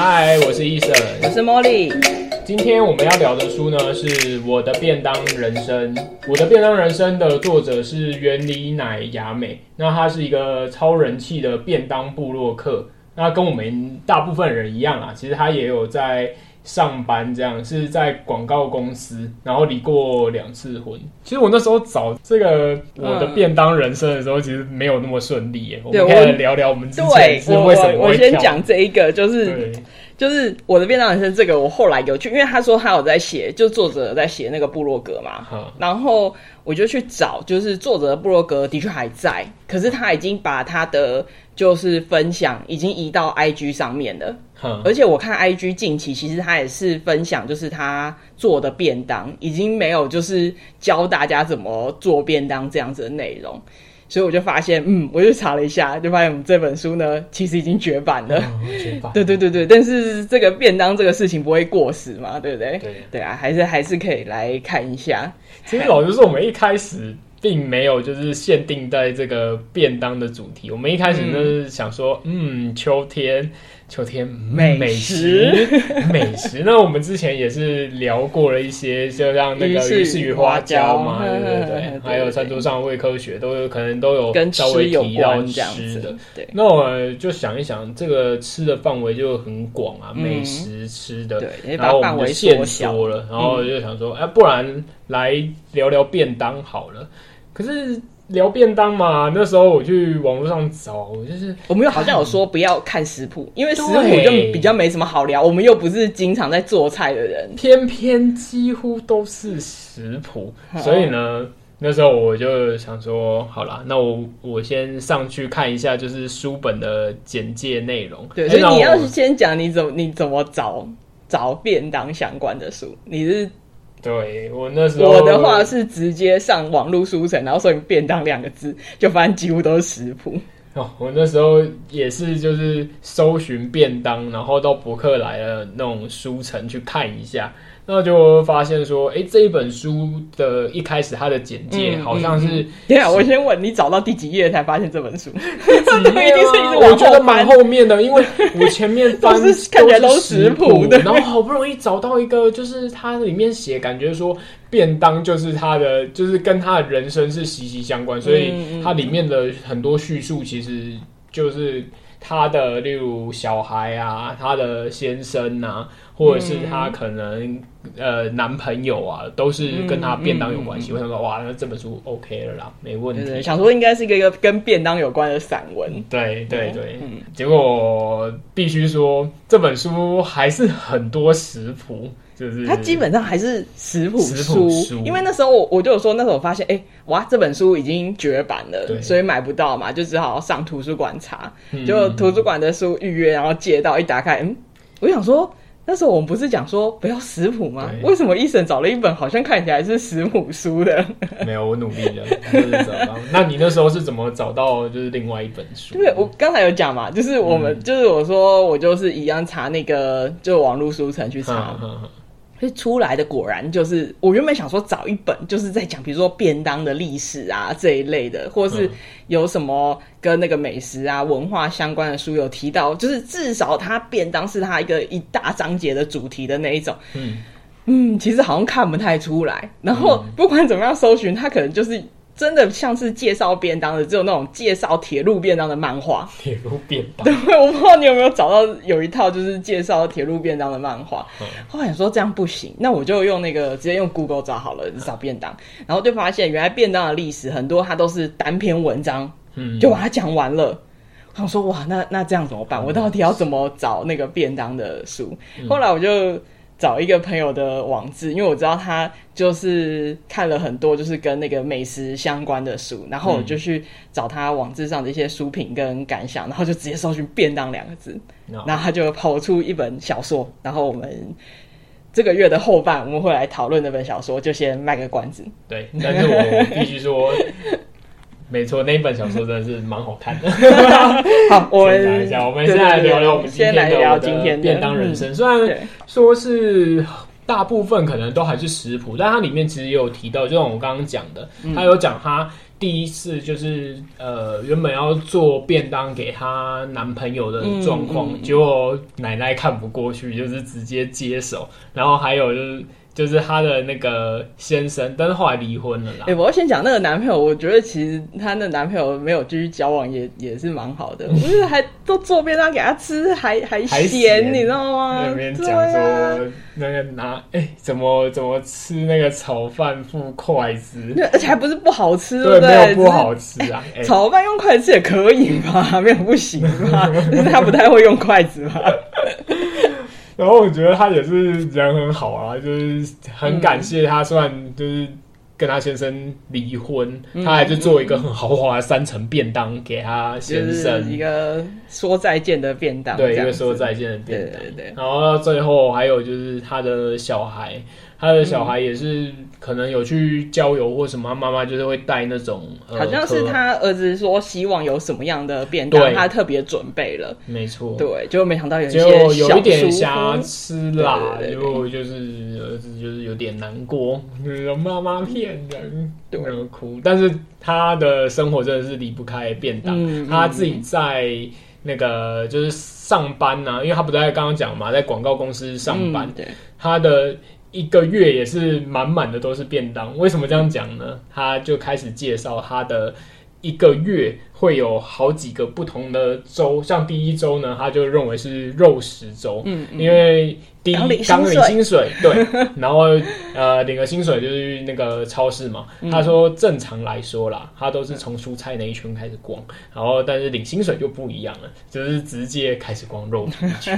嗨，我是医生，我是茉莉。今天我们要聊的书呢，是我的便当人生。我的便当人生的作者是原里乃雅美，那他是一个超人气的便当部落客。那跟我们大部分人一样啊，其实他也有在。上班这样是在广告公司，然后离过两次婚。其实我那时候找这个我的便当人生的时候，其实没有那么顺利耶。对，我们可以来聊聊我们之前是为什么。我先讲这一个，就是就是我的便当人生这个，我后来有去，因为他说他有在写，就作者在写那个部落格嘛。然后我就去找，就是作者的部落格的确还在，可是他已经把他的就是分享已经移到 IG 上面了。而且我看 IG 近期其实他也是分享，就是他做的便当，已经没有就是教大家怎么做便当这样子的内容，所以我就发现，嗯，我就查了一下，就发现我们这本书呢其实已经绝版了。绝版。对对对对，但是这个便当这个事情不会过时嘛，对不对？对对啊，还是还是可以来看一下。其实老实说，我们一开始并没有就是限定在这个便当的主题，我们一开始就是想说，嗯，嗯，秋天。秋天美食。美食，美食。那我们之前也是聊过了一些，就像那个鱼翅与花椒嘛，对对 对，还有餐桌上的胃科学都有可能都有稍微提到吃的。对，那我就想一想，这个吃的范围就很广啊，美食吃的，然后我们就限缩了，然后就想说，哎，不然来聊聊便当好了。可是。聊便当嘛，那时候我去网络上找，就是我们又好像有说不要看食谱，因为食谱就比较没什么好聊。我们又不是经常在做菜的人，偏偏几乎都是食谱，所以呢，那时候我就想说，好啦，那我我先上去看一下，就是书本的简介内容。对，所以你要先讲你怎么你怎么找找便当相关的书，你是。对，我那时候，我的话是直接上网络书城，然后搜“便当”两个字，就发现几乎都是食谱。哦，我那时候也是，就是搜寻便当，然后到博客来的那种书城去看一下。那就发现说，哎、欸，这一本书的一开始它的简介好像是……对啊、嗯，嗯、我先问你，找到第几页才发现这本书？第几页？我觉得蛮后面的，因为我前面翻 都是看起来都是食谱的，然后好不容易找到一个，就是它里面写，感觉说便当就是他的，就是跟他的人生是息息相关，所以它里面的很多叙述其实就是他的，例如小孩啊，他的先生啊。或者是他可能、嗯、呃男朋友啊，都是跟他便当有关系。我、想说，哇，那这本书 OK 了啦，没问题。想说应该是一个跟便当有关的散文。对对对，嗯、结果必须说这本书还是很多食谱，就是它基本上还是食谱书。书因为那时候我我就有说，那时候我发现，哎、欸，哇，这本书已经绝版了，所以买不到嘛，就只好上图书馆查。嗯、就图书馆的书预约，然后借到，一打开，嗯，我想说。那时候我们不是讲说不要食谱吗？为什么医生找了一本好像看起来是食谱书的？没有，我努力了，就是找到。那你那时候是怎么找到就是另外一本书？对，我刚才有讲嘛，就是我们、嗯、就是我说我就是一样查那个就网络书城去查。所以出来的果然就是，我原本想说找一本就是在讲，比如说便当的历史啊这一类的，或是有什么跟那个美食啊文化相关的书有提到，就是至少它便当是它一个一大章节的主题的那一种。嗯嗯，其实好像看不太出来。然后不管怎么样搜寻，它可能就是。真的像是介绍便当的，只有那种介绍铁路便当的漫画。铁路便当，对，我不知道你有没有找到有一套就是介绍铁路便当的漫画。嗯、后来想说这样不行，那我就用那个直接用 Google 找好了，找便当，然后就发现原来便当的历史很多，它都是单篇文章，嗯，就把它讲完了。我想说哇，那那这样怎么办？我到底要怎么找那个便当的书？嗯、后来我就。找一个朋友的网志，因为我知道他就是看了很多就是跟那个美食相关的书，然后我就去找他网志上的一些书评跟感想，然后就直接搜寻“便当”两个字.然后他就跑出一本小说，然后我们这个月的后半我们会来讨论那本小说，就先卖个关子。对，但是我必须说。没错，那一本小说真的是蛮好看的。好，我们讲一下，我们现在来聊聊我们今天的便当人生。虽然说是大部分可能都还是食谱，但它里面其实也有提到，就像我刚刚讲的，他有讲他第一次就是呃原本要做便当给她男朋友的状况，嗯嗯嗯、结果奶奶看不过去，就是直接接手，然后还有就是。就是她的那个先生，但是后来离婚了啦。哎、欸，我要先讲那个男朋友，我觉得其实她那男朋友没有继续交往也也是蛮好的，不是还都做便当给他吃，还还咸，你知道吗？那边讲说那个拿哎、欸，怎么怎么吃那个炒饭付筷子，而且还不是不好吃，对，对没有不好吃啊。欸、炒饭用筷子吃也可以吧？没有不行吧？但是他不太会用筷子吧？然后我觉得他也是人很好啊，就是很感谢他，虽然就是跟他先生离婚，嗯、他还是做一个很豪华的三层便当给他先生，一个说再见的便当，对，一个说再见的便当。对对对。然后到最后还有就是他的小孩。他的小孩也是可能有去郊游或什么，妈妈就是会带那种，好像是他儿子说希望有什么样的便当，他特别准备了，没错，对，就没想到有一些有一点瑕疵啦，结果就是儿子就是有点难过，就是妈妈骗人，对，哭，但是他的生活真的是离不开便当，他自己在那个就是上班呢，因为他不在刚刚讲嘛，在广告公司上班，对，他的。一个月也是满满的都是便当，为什么这样讲呢？他就开始介绍他的一个月会有好几个不同的周，像第一周呢，他就认为是肉食周，嗯，嗯，因为。刚领薪水，对，然后呃领个薪水就是那个超市嘛。嗯、他说正常来说啦，他都是从蔬菜那一圈开始逛，然后但是领薪水就不一样了，就是直接开始逛肉品区，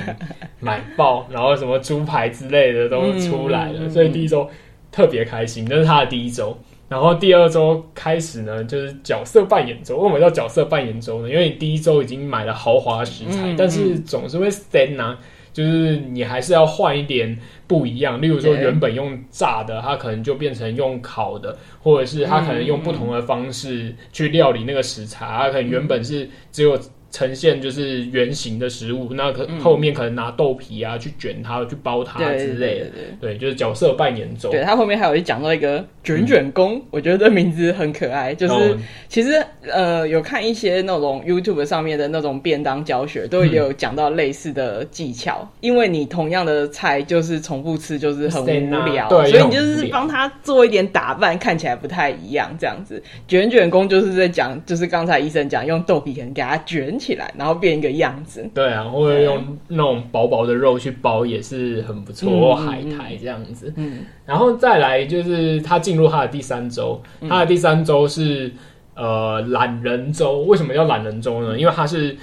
买爆，然后什么猪排之类的都出来了。嗯、所以第一周特别开心，那是他的第一周。然后第二周开始呢，就是角色扮演周。为什么叫角色扮演周呢？因为你第一周已经买了豪华食材，嗯、但是总是会 stand 啊。就是你还是要换一点不一样，例如说原本用炸的，它可能就变成用烤的，或者是它可能用不同的方式去料理那个食材，它可能原本是只有。呈现就是圆形的食物，那可后面可能拿豆皮啊去卷它，去包它之类的。对，就是角色扮演中。对，他后面还有一讲到一个卷卷工，嗯、我觉得这名字很可爱。就是、哦、其实呃有看一些那种 YouTube 上面的那种便当教学，都有讲到类似的技巧。嗯、因为你同样的菜就是重复吃，就是很无聊，对，所以你就是帮他做一点打扮，看起来不太一样这样子。卷卷工就是在讲，就是刚才医生讲，用豆皮可能给他卷。起来，然后变一个样子。对啊，或者用那种薄薄的肉去包，也是很不错。或、海苔这样子，嗯，然后再来就是他进入他的第三周，嗯、他的第三周是呃懒人周。为什么叫懒人周呢？因为他是。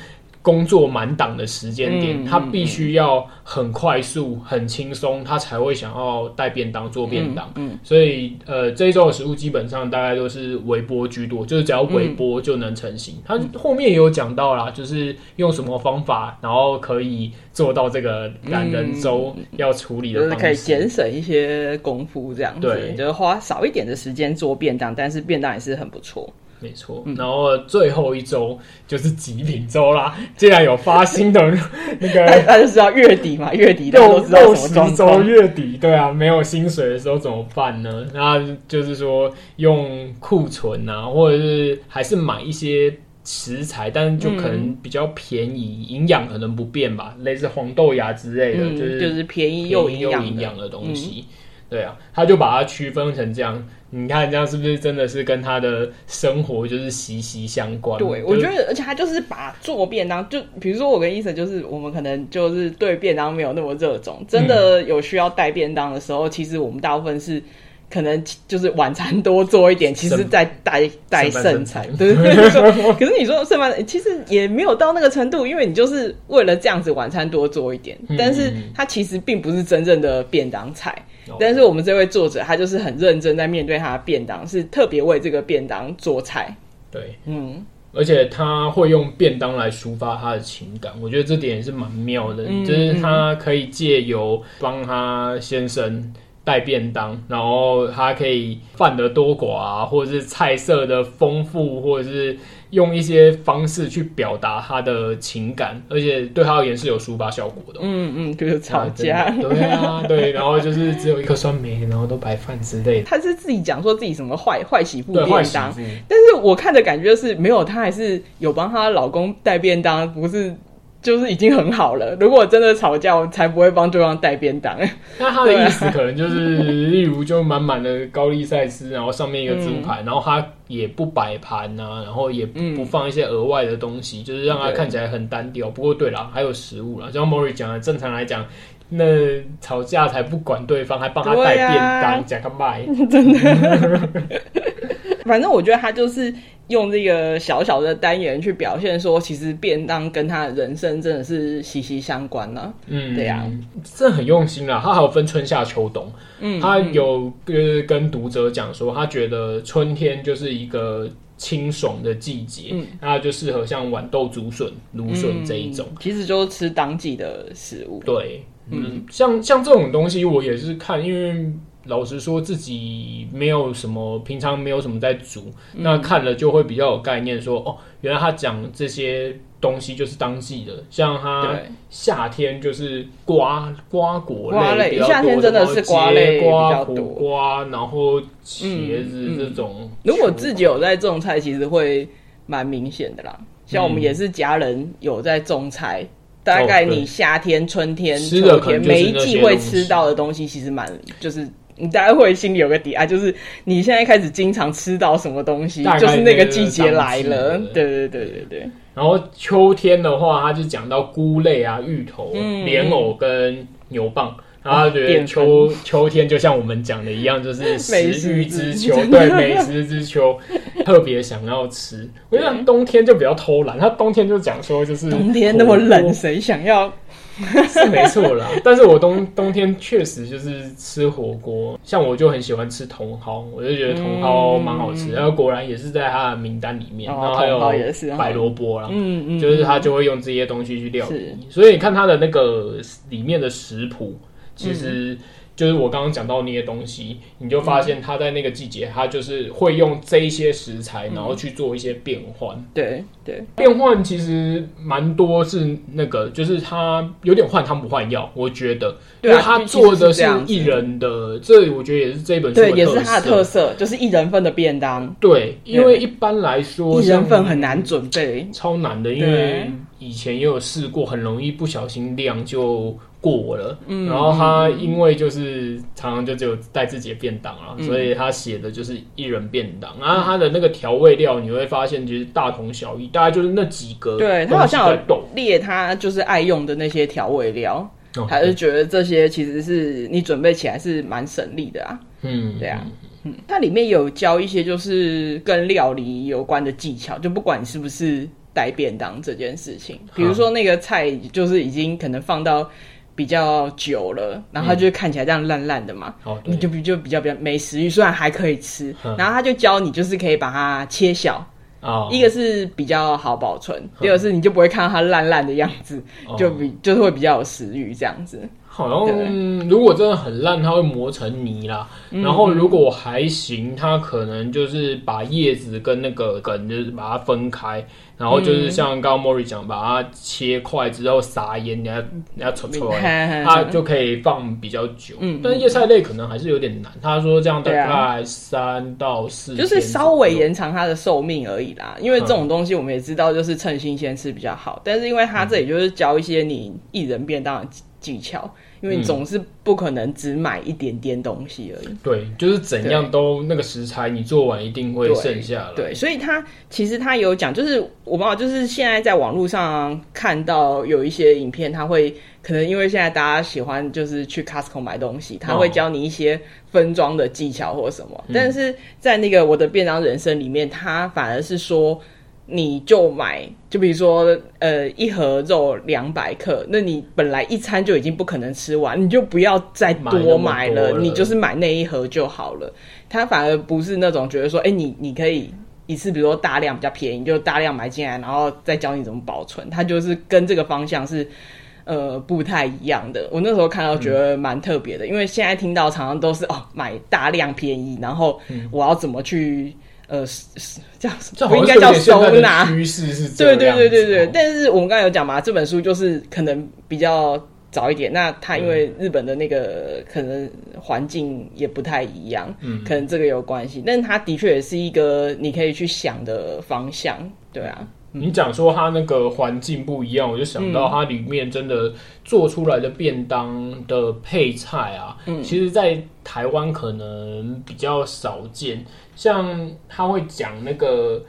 工作满档的时间点，嗯、他必须要很快速、很轻松，他才会想要带便当做便当。嗯，嗯所以呃，这一周的食物基本上大概都是微波居多，就是只要微波就能成型。他、嗯、后面也有讲到啦，就是用什么方法，然后可以做到这个懒人粥要处理的方式，就是可以节省一些功夫，这样子，对，就是花少一点的时间做便当，但是便当也是很不错。没错，然后最后一周就是极品周啦。既然有发新的那个，那就是要月底嘛，月底六六十周月底，对啊，没有薪水的时候怎么办呢？那就是说用库存啊，或者是还是买一些食材，但是就可能比较便宜，营养、嗯、可能不变吧，类似黄豆芽之类的，嗯、就是就是便宜又营养的东西。嗯、对啊，他就把它区分成这样。你看这样是不是真的是跟他的生活就是息息相关？对，我觉得，而且他就是把做便当，就比如说我跟医生，就是我们可能就是对便当没有那么热衷，真的有需要带便当的时候，嗯、其实我们大部分是可能就是晚餐多做一点，其实在带带剩菜，对 对对。可是你说剩饭，其实也没有到那个程度，因为你就是为了这样子晚餐多做一点，但是它其实并不是真正的便当菜。但是我们这位作者，他就是很认真在面对他的便当，是特别为这个便当做菜。对，嗯，而且他会用便当来抒发他的情感，我觉得这点也是蛮妙的，嗯、就是他可以借由帮他先生带便当，然后他可以饭的多寡啊，或者是菜色的丰富，或者是用一些方式去表达他的情感，而且对他而言是有抒发效果的。嗯嗯，就是吵架。对啊，对，然后就是只有一颗酸梅，然后都白饭之类的。他是自己讲说自己什么坏坏媳妇便当，但是我看的感觉是没有，他还是有帮她老公带便当，不是。就是已经很好了。如果真的吵架，我才不会帮对方带便当。那他的意思可能就是，例如就满满的高丽菜丝，然后上面一个猪排，嗯、然后他也不摆盘啊，然后也不，放一些额外的东西，嗯、就是让他看起来很单调。不过对了，还有食物了。就像 Mori 讲的，正常来讲，那吵架才不管对方，还帮他带便当，讲个卖，真的。反正我觉得他就是用这个小小的单元去表现说，其实便当跟他的人生真的是息息相关呢。嗯，对呀，这很用心啦。他还有分春夏秋冬，嗯，他有跟跟读者讲说，他觉得春天就是一个清爽的季节，嗯，那就适合像豌豆、竹笋、芦笋这一种，其实就是吃当季的食物。对，嗯，像像这种东西，我也是看，因为。老实说，自己没有什么，平常没有什么在煮，嗯、那看了就会比较有概念说，说哦，原来他讲这些东西就是当季的，像他夏天就是瓜瓜果类比较多，夏天真的是瓜类瓜苦瓜，然后茄子这种、嗯嗯。如果自己有在种菜，其实会蛮明显的啦。像我们也是家人有在种菜，嗯、大概你夏天、春天、秋天每一季会吃到的东西，其实蛮就是。你大概会心里有个底啊，就是你现在开始经常吃到什么东西，就是那个季节来了。对对对对对。然后秋天的话，他就讲到菇类啊，芋头、莲藕跟牛蒡。然后他觉得秋秋天就像我们讲的一样，就是 食欲之秋，对，美食之秋，特别想要吃。我觉得冬天就比较偷懒，他冬天就讲说，就是冬天那么冷，谁想要？是没错啦，但是我冬冬天确实就是吃火锅，像我就很喜欢吃茼蒿，我就觉得茼蒿蛮好吃，然后果然也是在他的名单里面，然后还有白萝卜啦，嗯嗯，就是他就会用这些东西去料理，所以你看他的那个里面的食谱，其实。就是我刚刚讲到那些东西，你就发现它在那个季节，它就是会用这一些食材，然后去做一些变换。嗯。对对，变换其实蛮多，是那个，就是它有点换汤不换药，我觉得。因为他做的是一人的，这我觉得也是这本书对，也是它的特色，就是一人份的便当。对，因为一般来说，一人份很难准备，超难的，因为以前也有试过，很容易不小心量就。过了，嗯、然后他因为就是常常就只有带自己的便当啊，嗯、所以他写的就是一人便当。嗯、然后他的那个调味料，你会发现其实大同小异，大概就是那几个。对，他好像有列他就是爱用的那些调味料，还是觉得这些其实是你准备起来是蛮省力的啊。嗯，对啊，嗯，它里面有教一些就是跟料理有关的技巧，就不管你是不是带便当这件事情，比如说那个菜就是已经可能放到。比较久了，然后它就看起来这样烂烂的嘛，嗯、你就比就比较比较没食欲，虽然还可以吃。嗯、然后他就教你，就是可以把它切小，哦、一个是比较好保存，嗯、第二个是你就不会看到它烂烂的样子，嗯、就比就是会比较有食欲这样子。好像如果真的很烂，它会磨成泥啦。嗯、然后如果还行，它可能就是把叶子跟那个梗就是把它分开。然后就是像刚刚 Mori 讲，把它切块之后撒盐，你要你要搓出来，它就可以放比较久。嗯，但是叶菜类可能还是有点难。他说这样大概三到四，就是稍微延长它的寿命而已啦。因为这种东西我们也知道，就是趁新鲜吃比较好。但是因为它这里就是教一些你一人便当的技巧。因为你总是不可能只买一点点东西而已。嗯、对，就是怎样都那个食材你做完一定会剩下来。对，所以他其实他有讲，就是我爸爸就是现在在网络上看到有一些影片，他会可能因为现在大家喜欢就是去 Costco 买东西，他会教你一些分装的技巧或什么。哦、但是在那个我的便当人生里面，他反而是说。你就买，就比如说，呃，一盒肉两百克，那你本来一餐就已经不可能吃完，你就不要再多买了，你就是买那一盒就好了。他反而不是那种觉得说，哎、欸，你你可以一次，比如说大量比较便宜，就大量买进来，然后再教你怎么保存。他就是跟这个方向是，呃不太一样的。我那时候看到觉得蛮特别的，嗯，因为现在听到常常都是哦买大量便宜，然后我要怎么去。呃，这样不应该叫收纳趋势是这对对对对对。但是我们刚才有讲嘛，这本书就是可能比较早一点。那它因为日本的那个可能环境也不太一样，嗯，可能这个有关系。但是它的确也是一个你可以去想的方向，对啊。你讲说它那个环境不一样，我就想到它里面真的做出来的便当的配菜啊，嗯，其实，在台湾可能比较少见。像他会讲那个，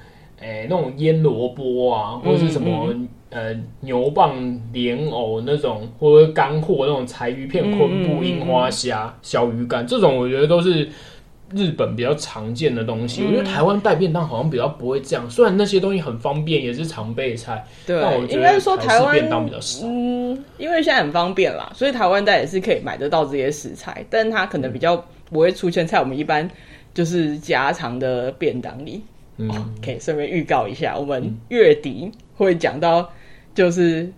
诶、欸，那种腌萝卜啊，或者是什么、嗯、呃牛蒡莲藕那种，或者干货那种柴鱼片、昆布、樱花虾、小鱼干，这种我觉得都是日本比较常见的东西。嗯、我觉得台湾带便当好像比较不会这样，虽然那些东西很方便，也是常备菜，对，但我觉得说台湾便当比较少。嗯，因为现在很方便啦，所以台湾带也是可以买得到这些食材，但是它可能比较不会出现在我们一般。就是家常的便当里，嗯，可以顺便预告一下，我们月底会讲到，就是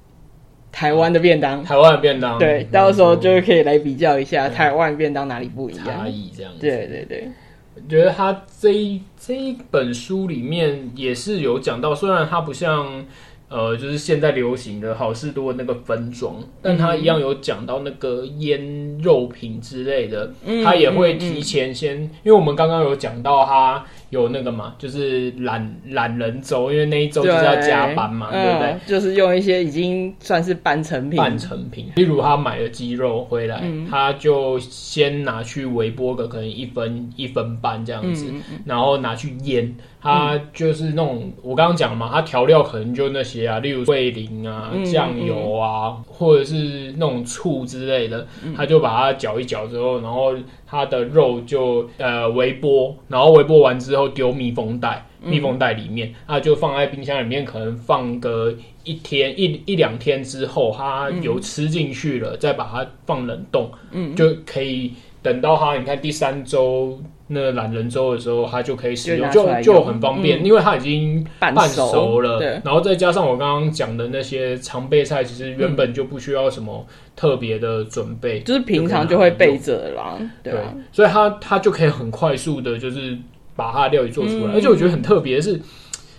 台湾的便当，台湾的便当，对，到时候就可以来比较一下台湾便当哪里不一样，差异这样子，对对对。我觉得他这一这一本书里面也是有讲到，虽然它不像。呃，就是现在流行的好事多那个分装，但它一样有讲到那个腌肉品之类的，嗯、他也会提前先，因为我们刚刚有讲到他。有那个嘛，就是懒懒人周，因为那一周就是要加班嘛，对，对不对？就是用一些已经算是半成品，半成品。例如他买了鸡肉回来，嗯、他就先拿去微波个可能一分一分半这样子，嗯、然后拿去腌。他就是那种、嗯、我刚刚讲嘛，他调料可能就那些啊，例如味醂啊、酱油啊，或者是那种醋之类的，他就把它搅一搅之后，然后。它的肉就呃微波，然后微波完之后丢密封袋，密封袋里面，它就放在冰箱里面，可能放个一天一一两天之后，它有吃进去了，再把它放冷冻，嗯，就可以等到它你看第三周那懒人粥的时候，它就可以使用，就就，就很方便，嗯、因为它已经半熟了，对，然后再加上我刚刚讲的那些常备菜，其实原本就不需要什么。特别的准备，就是平常就会备着啦，对，对，所以它它就可以很快速的，就是把它的料理做出来。嗯、而且我觉得很特别的是，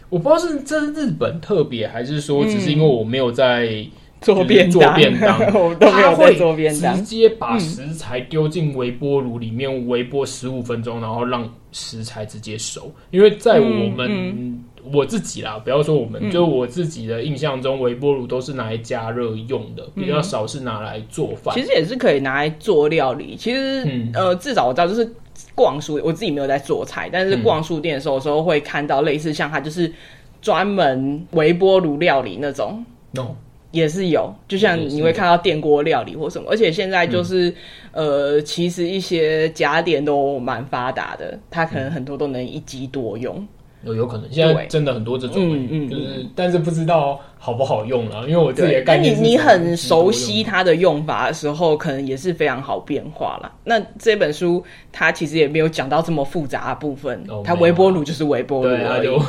我不知道是这是日本特别，还是说只是因为我没有在做便当，做便当 我都没有在做便当，直接把食材丢进微波炉里面微波十五分钟，然后让食材直接熟。因为在我们、嗯嗯我自己啦，不要说我们，嗯、就我自己的印象中，微波炉都是拿来加热用的，嗯、比较少是拿来做饭。其实也是可以拿来做料理。其实，嗯、呃，至少我知道，就是逛书，我自己没有在做菜，但是逛书店的时候，有时候会看到类似像它就是专门微波炉料理那种。No. 也是有，就像你会看到电锅料理或什么，而且现在就是，嗯、呃，其实一些家电都蛮发达的，它可能很多都能一机多用。有有可能，现在真的很多这种，嗯嗯，就是，但是不知道好不好用了，因为我自己的概念是，你你很熟悉它的用法的时候，可能也是非常好变化了。那这本书它其实也没有讲到这么复杂的部分，它微波炉就是微波炉，对，它就，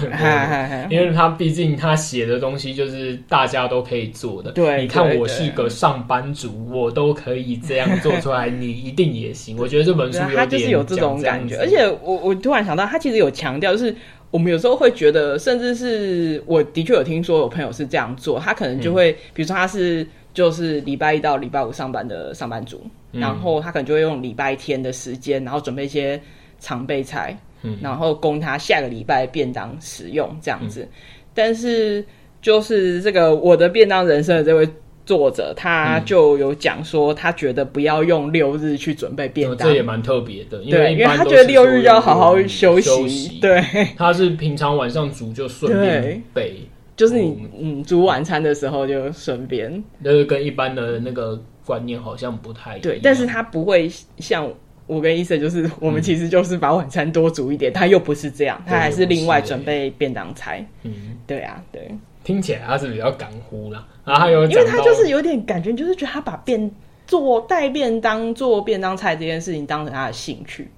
因为它毕竟它写的东西就是大家都可以做的。对，你看我是个上班族，我都可以这样做出来，你一定也行。我觉得这本书它就是有这种感觉，而且我我突然想到，它其实有强调就是。我们有时候会觉得，甚至是我的确有听说有朋友是这样做，他可能就会，嗯、比如说他是就是礼拜一到礼拜五上班的上班族，嗯、然后他可能就会用礼拜天的时间，然后准备一些常备菜，嗯、然后供他下个礼拜便当使用这样子。嗯、但是就是这个我的便当人生的这位。作者他就有讲说，他觉得不要用六日去准备便当，这也蛮特别的。对，因为他觉得六日要好好休息。对，他是平常晚上煮就顺便备，就是你嗯煮晚餐的时候就顺便。就是跟一般的那个观念好像不太。对，但是他不会像我跟医生，就是我们其实就是把晚餐多煮一点，他又不是这样，他还是另外准备便当菜。嗯，对啊，对。听起来他是比较港呼啦，然后还有，因为他就是有点感觉，就是觉得他把便做带便当做便当菜这件事情当成他的兴趣，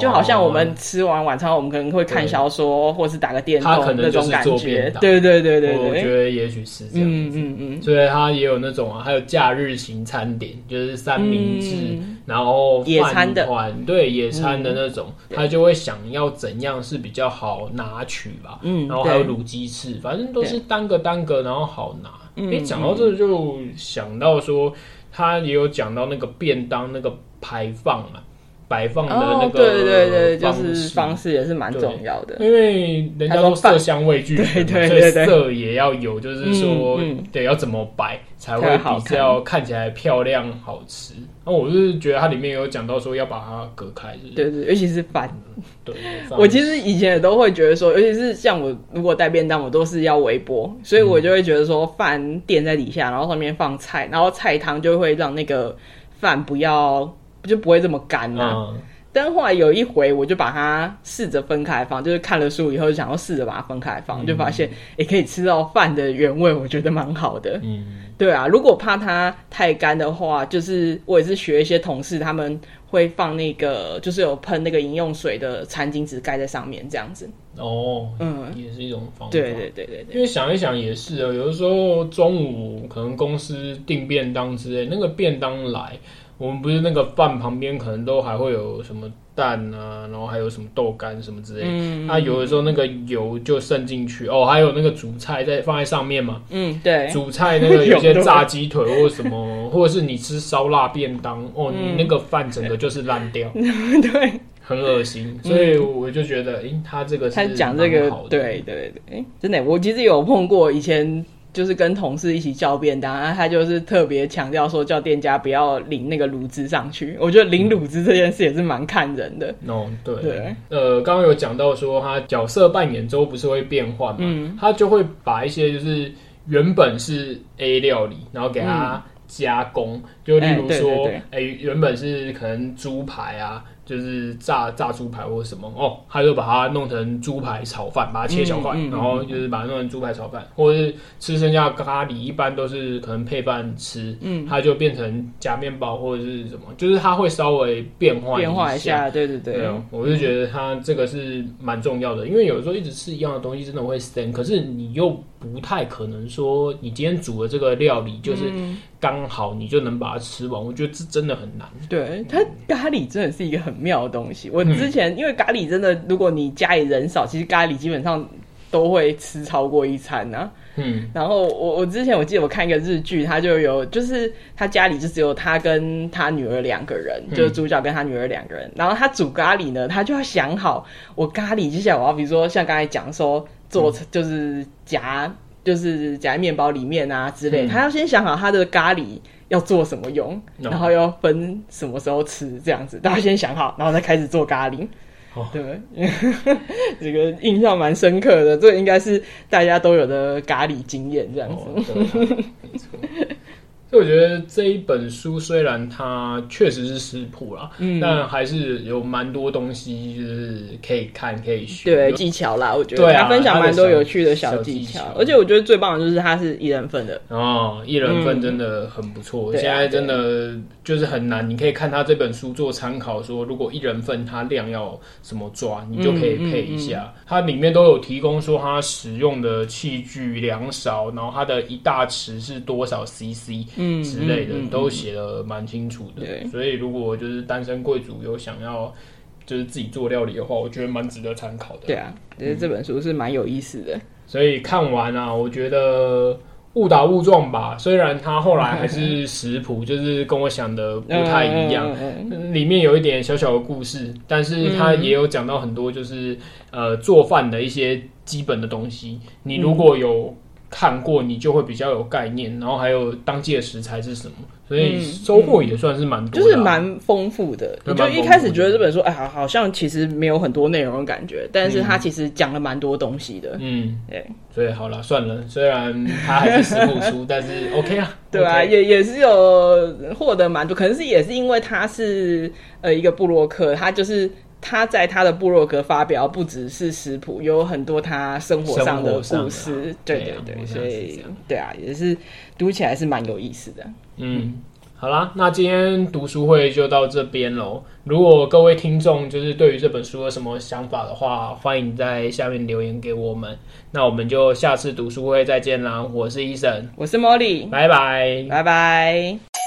就好像我们吃完晚餐，我们可能会看小说，或是打个电动那种感觉。对对对对，我觉得也许是这样。嗯嗯嗯。所以他也有那种啊，还有假日型餐点，就是三明治，然后野餐的，对野餐的那种，他就会想要怎样是比较好拿取吧。嗯。然后还有卤鸡翅，反正都是单个单个，然后好拿。哎，讲到这就想到说，他也有讲到那个便当那个排放嘛。摆放的那个，对对对，就是方式也是蛮重要的，因为人家说色香味俱全，对对对，色也要有，就是说，对，要怎么摆才会比较看起来漂亮好吃。那我是觉得它里面有讲到说要把它隔开，对对，尤其是饭。对，我其实以前也都会觉得说，尤其是像我如果带便当，我都是要微波，所以我就会觉得说饭垫在底下，然后上面放菜，然后菜汤就会让那个饭不要。就不会这么干啦，啊。嗯、但后来有一回，我就把它试着分开放，就是看了书以后，就想要试着把它分开放，嗯、就发现也可以吃到饭的原味，我觉得蛮好的。嗯，对啊，如果怕它太干的话，就是我也是学一些同事，他们会放那个，就是有喷那个饮用水的餐巾纸盖在上面，这样子。哦，嗯，也是一种方法。对对对对对。因为想一想也是啊，有的时候中午可能公司订便当之类，那个便当来。我们不是那个饭旁边可能都还会有什么蛋啊，然后还有什么豆干什么之类的。嗯，它有的时候那个油就渗进去哦，还有那个主菜在放在上面嘛。嗯，对。主菜那个有些炸鸡腿或什么，或者是你吃烧腊便当哦，你那个饭整个就是烂掉。对，很恶心。所以我就觉得，诶，他这个是他讲这个，对对对，诶，真的，我其实有碰过以前。就是跟同事一起叫便当，然后他就是特别强调说，叫店家不要淋那个卤汁上去。我觉得淋卤汁这件事也是蛮看人的。哦，对对，呃，刚刚有讲到说他角色扮演之后不是会变换嘛，嗯，他就会把一些就是原本是 A 料理，然后给他加工，嗯、就例如说，哎、欸欸，原本是可能猪排啊。就是炸炸猪排或者什么哦，他就把它弄成猪排炒饭，把它切小块，嗯嗯、然后就是把它弄成猪排炒饭，或者是吃剩下咖喱，一般都是可能配饭吃，嗯，它就变成夹面包或者是什么，就是它会稍微变化变化一下，对对对，我就觉得它这个是蛮重要的，因为有时候一直吃一样的东西真的会生，可是你又不太可能说你今天煮的这个料理就是。刚好你就能把它吃完，我觉得这真的很难。对，它咖喱真的是一个很妙的东西。我之前、嗯、因为咖喱真的，如果你家里人少，其实咖喱基本上都会吃超过一餐啊。嗯，然后我我之前我记得我看一个日剧，他就有就是他家里就只有他跟他女儿两个人，嗯、就是主角跟他女儿两个人。然后他煮咖喱呢，他就要想好我咖喱接下来我要比如说像刚才讲说做就是夹。就是夹在面包里面啊之类，他要先想好他的咖喱要做什么用，然后要分什么时候吃这样子，大家先想好，然后再开始做咖喱。对，这个印象蛮深刻的，这个应该是大家都有的咖喱经验这样子。我觉得这一本书虽然它确实是食谱啦，嗯，但还是有蛮多东西就是可以看可以学，对技巧啦，我觉得对他分享蛮多有趣的小技巧，而且我觉得最棒的就是它是一人份的哦，一人份真的很不错，现在真的就是很难，你可以看他这本书做参考，说如果一人份它量要怎么抓，你就可以配一下，它里面都有提供说它使用的器具量勺，然后它的一大匙是多少 CC。嗯，之类的都写的蛮清楚的，对，所以如果就是单身贵族有想要就是自己做料理的话，我觉得蛮值得参考的。对啊，觉得这本书是蛮有意思的。所以看完啊，我觉得误打误撞吧。虽然他后来还是 食谱，就是跟我想的不太一样，里面有一点小小的故事，但是他也有讲到很多就是呃做饭的一些基本的东西。你如果有。看过你就会比较有概念，然后还有当季的食材是什么，所以收获也算是蛮多的，啊嗯嗯，就是蛮丰富的。你就一开始觉得这本书，哎，好，好像其实没有很多内容的感觉，但是它其实讲了蛮多东西的。嗯，对，所以好了，算了，虽然它还是食谱书，但是 OK 啊，对啊，也也是有获得蛮多，可能是也是因为它是呃一个布洛克，他就是。他在他的部落格发表不只是食谱，有很多他生活上的故事。对对对，所以对啊，也是读起来是蛮有意思的。嗯，好啦，那今天读书会就到这边喽。如果各位听众就是对于这本书有什么想法的话，欢迎在下面留言给我们。那我们就下次读书会再见啦！我是 Eason，我是 Molly，拜拜，拜拜。